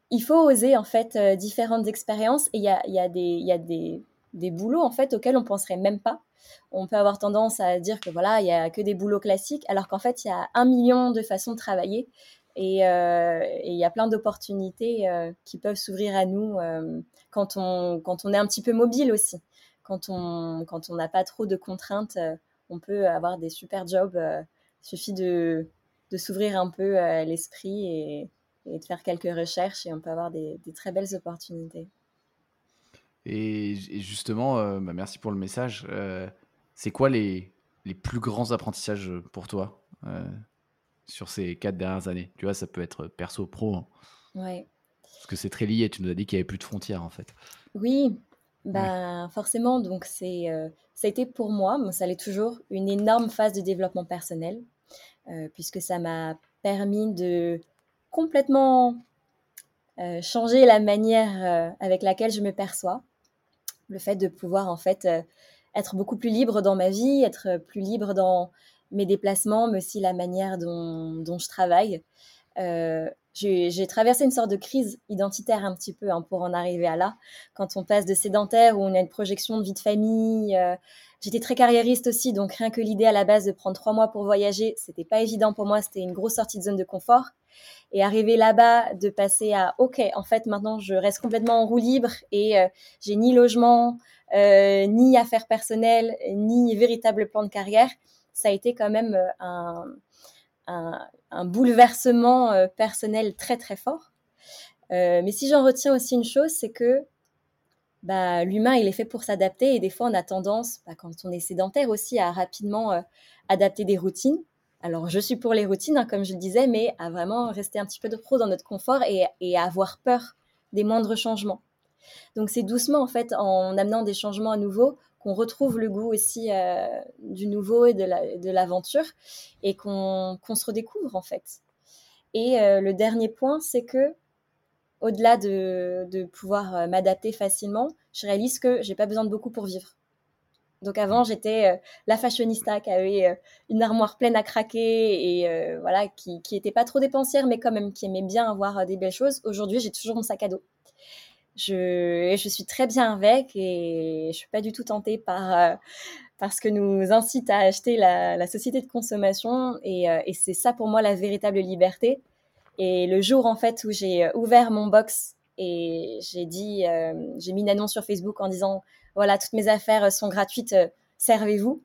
il faut oser en fait euh, différentes expériences. Et il y a, y a, des, y a des, des, boulots en fait auxquels on penserait même pas. On peut avoir tendance à dire que voilà, il y a que des boulots classiques, alors qu'en fait, il y a un million de façons de travailler. Et euh, il y a plein d'opportunités qui peuvent s'ouvrir à nous quand, on, quand on est un petit peu mobile aussi quand on quand on n'a pas trop de contraintes, euh, on peut avoir des super jobs. Euh, il suffit de, de s'ouvrir un peu euh, l'esprit et, et, de faire quelques recherches et on peut avoir des, des très belles opportunités. Et, justement, bah, merci pour le message. c'est quoi les, les, plus grands apprentissages pour toi sur ces quatre dernières années? Tu vois, ça peut être perso, pro. Hein. Ouais. Parce que c'est très lié. Tu nous as dit qu'il n'y avait plus de frontières en fait. Oui, ben, forcément, donc c'est, euh, ça a été pour moi, mais ça l'est toujours, une énorme phase de développement personnel, euh, puisque ça m'a permis de complètement euh, changer la manière avec laquelle je me perçois. Le fait de pouvoir en fait être beaucoup plus libre dans ma vie, être plus libre dans mes déplacements, mais aussi la manière dont, dont je travaille j'ai traversé une sorte de crise identitaire un petit peu hein, pour en arriver à là. Quand on passe de sédentaire où on a une projection de vie de famille, euh, j'étais très carriériste aussi, donc rien que l'idée à la base de prendre trois mois pour voyager, c'était pas évident pour moi, c'était une grosse sortie de zone de confort. Et arriver là-bas, de passer à OK, en fait maintenant je reste complètement en roue libre et euh, j'ai ni logement, euh, ni affaires personnelles, ni véritable plan de carrière, ça a été quand même un un, bouleversement euh, personnel très très fort. Euh, mais si j'en retiens aussi une chose, c'est que bah, l'humain, il est fait pour s'adapter et des fois, on a tendance, bah, quand on est sédentaire aussi, à rapidement euh, adapter des routines. Alors, je suis pour les routines, hein, comme je le disais, mais à vraiment rester un petit peu de pro dans notre confort et, et à avoir peur des moindres changements. Donc, c'est doucement, en fait, en amenant des changements à nouveau, qu'on retrouve le goût aussi euh, du nouveau et de l'aventure et qu'on se redécouvre en fait. Et euh, le dernier point, c'est que au-delà de, pouvoir euh, m'adapter facilement, je réalise que j'ai pas besoin de beaucoup pour vivre. Donc avant, j'étais la fashionista qui avait une armoire pleine à craquer et voilà, qui, qui était pas trop dépensière, mais quand même qui aimait bien avoir des belles choses. Aujourd'hui, j'ai toujours mon sac à dos je, suis très bien avec et je suis pas du tout tentée par, euh, parce que nous incite à acheter la, société de consommation et, euh, et c'est ça pour moi la véritable liberté. Et le jour en fait où j'ai ouvert mon box et j'ai dit, euh, j'ai mis une annonce sur Facebook en disant voilà toutes mes affaires sont gratuites, servez-vous.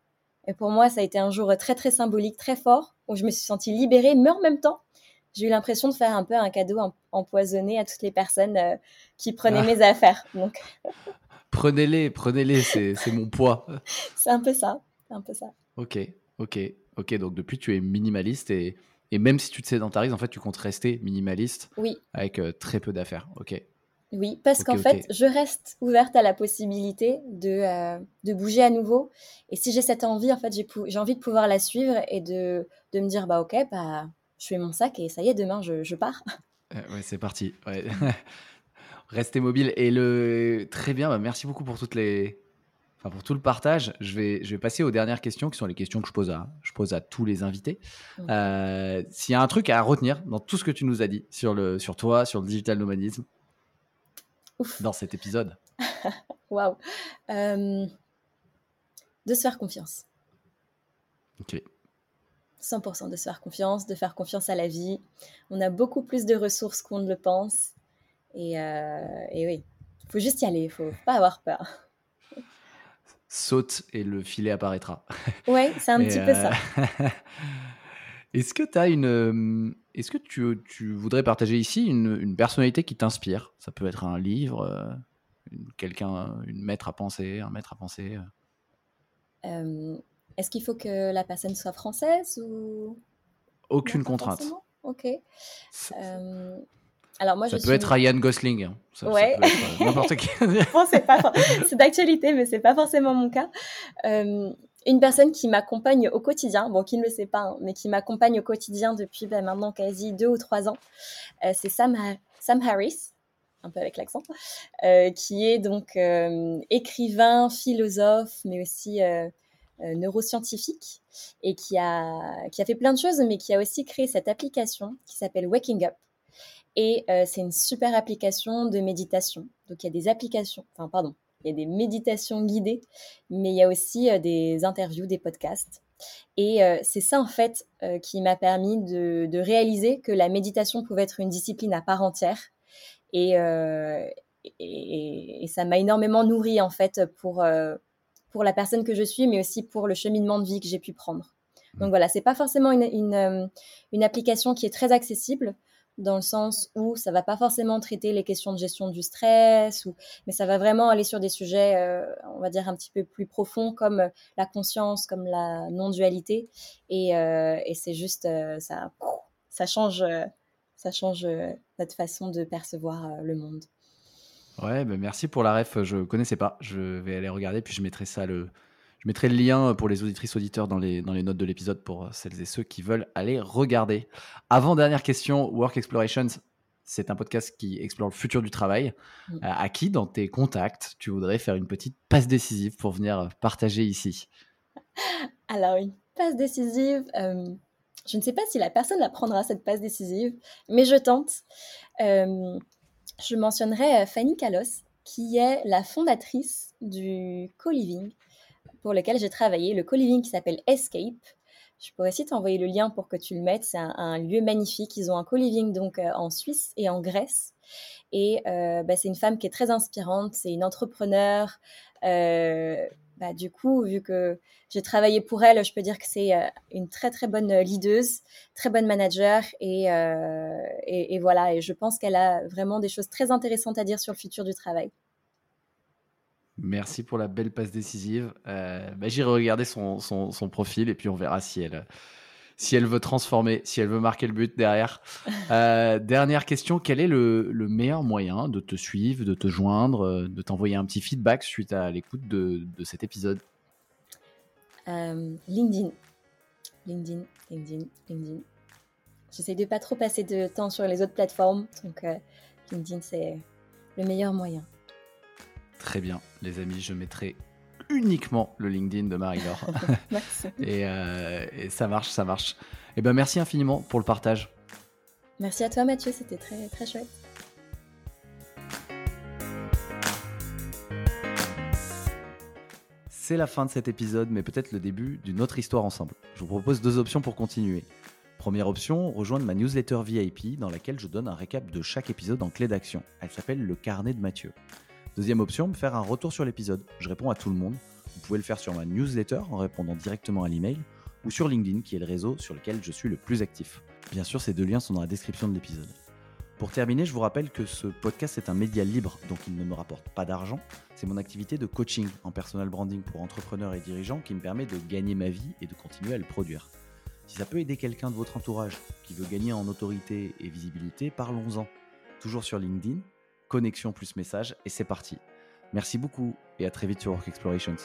Et pour moi ça a été un jour très très symbolique, très fort où je me suis sentie libérée, mais en même temps j'ai eu l'impression de faire un peu un cadeau empoisonné à toutes les personnes euh, qui prenaient ah. mes affaires. Donc... [LAUGHS] prenez-les, prenez-les, c'est mon poids. [LAUGHS] c'est un peu ça, un peu ça. Ok, ok, ok. Donc depuis, tu es minimaliste et, et même si tu te sédentarises, en fait, tu comptes rester minimaliste. Oui. Avec euh, très peu d'affaires. Ok. Oui, parce qu'en fait, je reste ouverte à la possibilité de, euh, de bouger à nouveau. Et si j'ai cette envie, en fait, j'ai envie de pouvoir la suivre et de, de me dire, bah ok, bah je fais mon sac et ça y est, demain, je, pars. [LAUGHS] Euh, ouais, c'est parti. [LAUGHS] Restez mobile. Et le très bien, bah, merci beaucoup pour toutes les, enfin pour tout le partage. Je vais, je vais passer aux dernières questions qui sont les questions que je pose à, je pose à tous les invités. Euh, s'il y a un truc à retenir dans tout ce que tu nous as dit sur le, sur toi, sur le digital nomadisme. dans cet épisode? [LAUGHS] Waouh De se faire confiance. Ok. 100% de se faire confiance, de faire confiance à la vie. On a beaucoup plus de ressources qu'on ne le pense. Et, euh, et oui, il faut juste y aller, il faut pas avoir peur saute et le filet apparaîtra. [LAUGHS] Ouais, c'est un petit peu ça. Euh, [LAUGHS] est-ce que tu as une. Est-ce que tu, tu, voudrais partager ici une, une personnalité qui t'inspire? Ça peut être un livre, euh, quelqu'un, une maître à penser, un maître à penser. Euh, est-ce qu'il faut que la personne soit française ou Aucune contrainte. Ok. Alors moi, ça peut être Ryan Gosling. Hein. Ça, ouais. Euh, n'importe qui. [LAUGHS] c'est d'actualité, mais c'est pas forcément mon cas. Euh, une personne qui m'accompagne au quotidien, bon, qui ne le sait pas, hein, mais qui m'accompagne au quotidien depuis ben, maintenant quasi deux ou trois ans, euh, c'est Sam, Sam Harris, un peu avec l'accent, qui est donc écrivain, philosophe, mais aussi neuroscientifique, et qui a, qui a fait plein de choses, mais qui a aussi créé cette application qui s'appelle Waking Up et euh, c'est une super application de méditation. Donc il y a des applications, enfin pardon, il y a des méditations guidées, mais il y a aussi euh, des interviews, des podcasts. Et euh, c'est ça en fait qui m'a permis de, réaliser que la méditation pouvait être une discipline à part entière. Et, et, ça m'a énormément nourri en fait pour, pour la personne que je suis, mais aussi pour le cheminement de vie que j'ai pu prendre. Donc voilà, c'est pas forcément une, une, une, application qui est très accessible dans le sens où ça va pas forcément traiter les questions de gestion du stress, ou, mais ça va vraiment aller sur des sujets, euh, on va dire, un petit peu plus profonds, comme euh, la conscience, comme la non-dualité. Et, euh, et c'est juste, ça, ça change, ça change notre façon de percevoir le monde. Ouais, ben merci pour la ref, je connaissais pas. Je vais aller regarder, puis je mettrai ça le, je mettrai le lien pour les auditrices auditeurs dans les, dans les notes de l'épisode pour celles et ceux qui veulent aller regarder. Avant dernière question, Work Explorations, c'est un podcast qui explore le futur du travail. Mm. Euh, à qui dans tes contacts tu voudrais faire une petite passe décisive pour venir partager ici? [LAUGHS] Alors une passe décisive, euh, je ne sais pas si la personne la prendra cette passe décisive, mais je tente. Euh, je mentionnerai Fanny Kalos, qui est la fondatrice du co-living pour lequel j'ai travaillé, le co-living qui s'appelle Escape. Je pourrais aussi t'envoyer le lien pour que tu le mettes. C'est un, lieu magnifique. Ils ont un co-living donc euh, en Suisse et en Grèce. Et euh, bah, c'est une femme qui est très inspirante. C'est une entrepreneur. Euh, bah, du coup, vu que j'ai travaillé pour elle, je peux dire que c'est une très très bonne leaduse, très bonne manager. Et, et, et voilà. Et je pense qu'elle a vraiment des choses très intéressantes à dire sur le futur du travail. Merci pour la belle passe décisive. Euh, bah, J'irai regarder son, son, profil et puis on verra si elle, si elle veut transformer, si elle veut marquer le but derrière. Euh, dernière question, quel est le, le, meilleur moyen de te suivre, de te joindre, euh, de t'envoyer un petit feedback suite à l'écoute de, de, cet épisode? Euh, LinkedIn. LinkedIn, LinkedIn, LinkedIn. J'essaie de pas trop passer de temps sur les autres plateformes, donc LinkedIn c'est le meilleur moyen. Très bien, les amis, je mettrai uniquement le LinkedIn de Marie-Laure. [LAUGHS] Euh, et, ça marche, ça marche. Et eh ben merci infiniment pour le partage. Merci à toi Mathieu, c'était très très chouette. C'est la fin de cet épisode, mais peut-être le début d'une autre histoire ensemble. Je vous propose deux options pour continuer. Première option, rejoindre ma newsletter VIP dans laquelle je donne un récap de chaque épisode en clé d'action. Elle s'appelle Le Carnet de Mathieu. Deuxième option, faire un retour sur l'épisode. Je réponds à tout le monde. Vous pouvez le faire sur ma newsletter en répondant directement à l'email ou sur LinkedIn qui est le réseau sur lequel je suis le plus actif. Bien sûr, ces deux liens sont dans la description de l'épisode. Pour terminer, je vous rappelle que ce podcast est un média libre, donc il ne me rapporte pas d'argent. C'est mon activité de coaching en personal branding pour entrepreneurs et dirigeants qui me permet de gagner ma vie et de continuer à le produire. Si ça peut aider quelqu'un de votre entourage qui veut gagner en autorité et visibilité, parlons-en. Toujours sur LinkedIn, connexion plus message, et c'est parti. Merci beaucoup et à très vite sur Work Explorations.